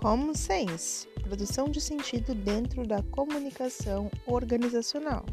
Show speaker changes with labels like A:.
A: Common sense produção de sentido dentro da comunicação organizacional.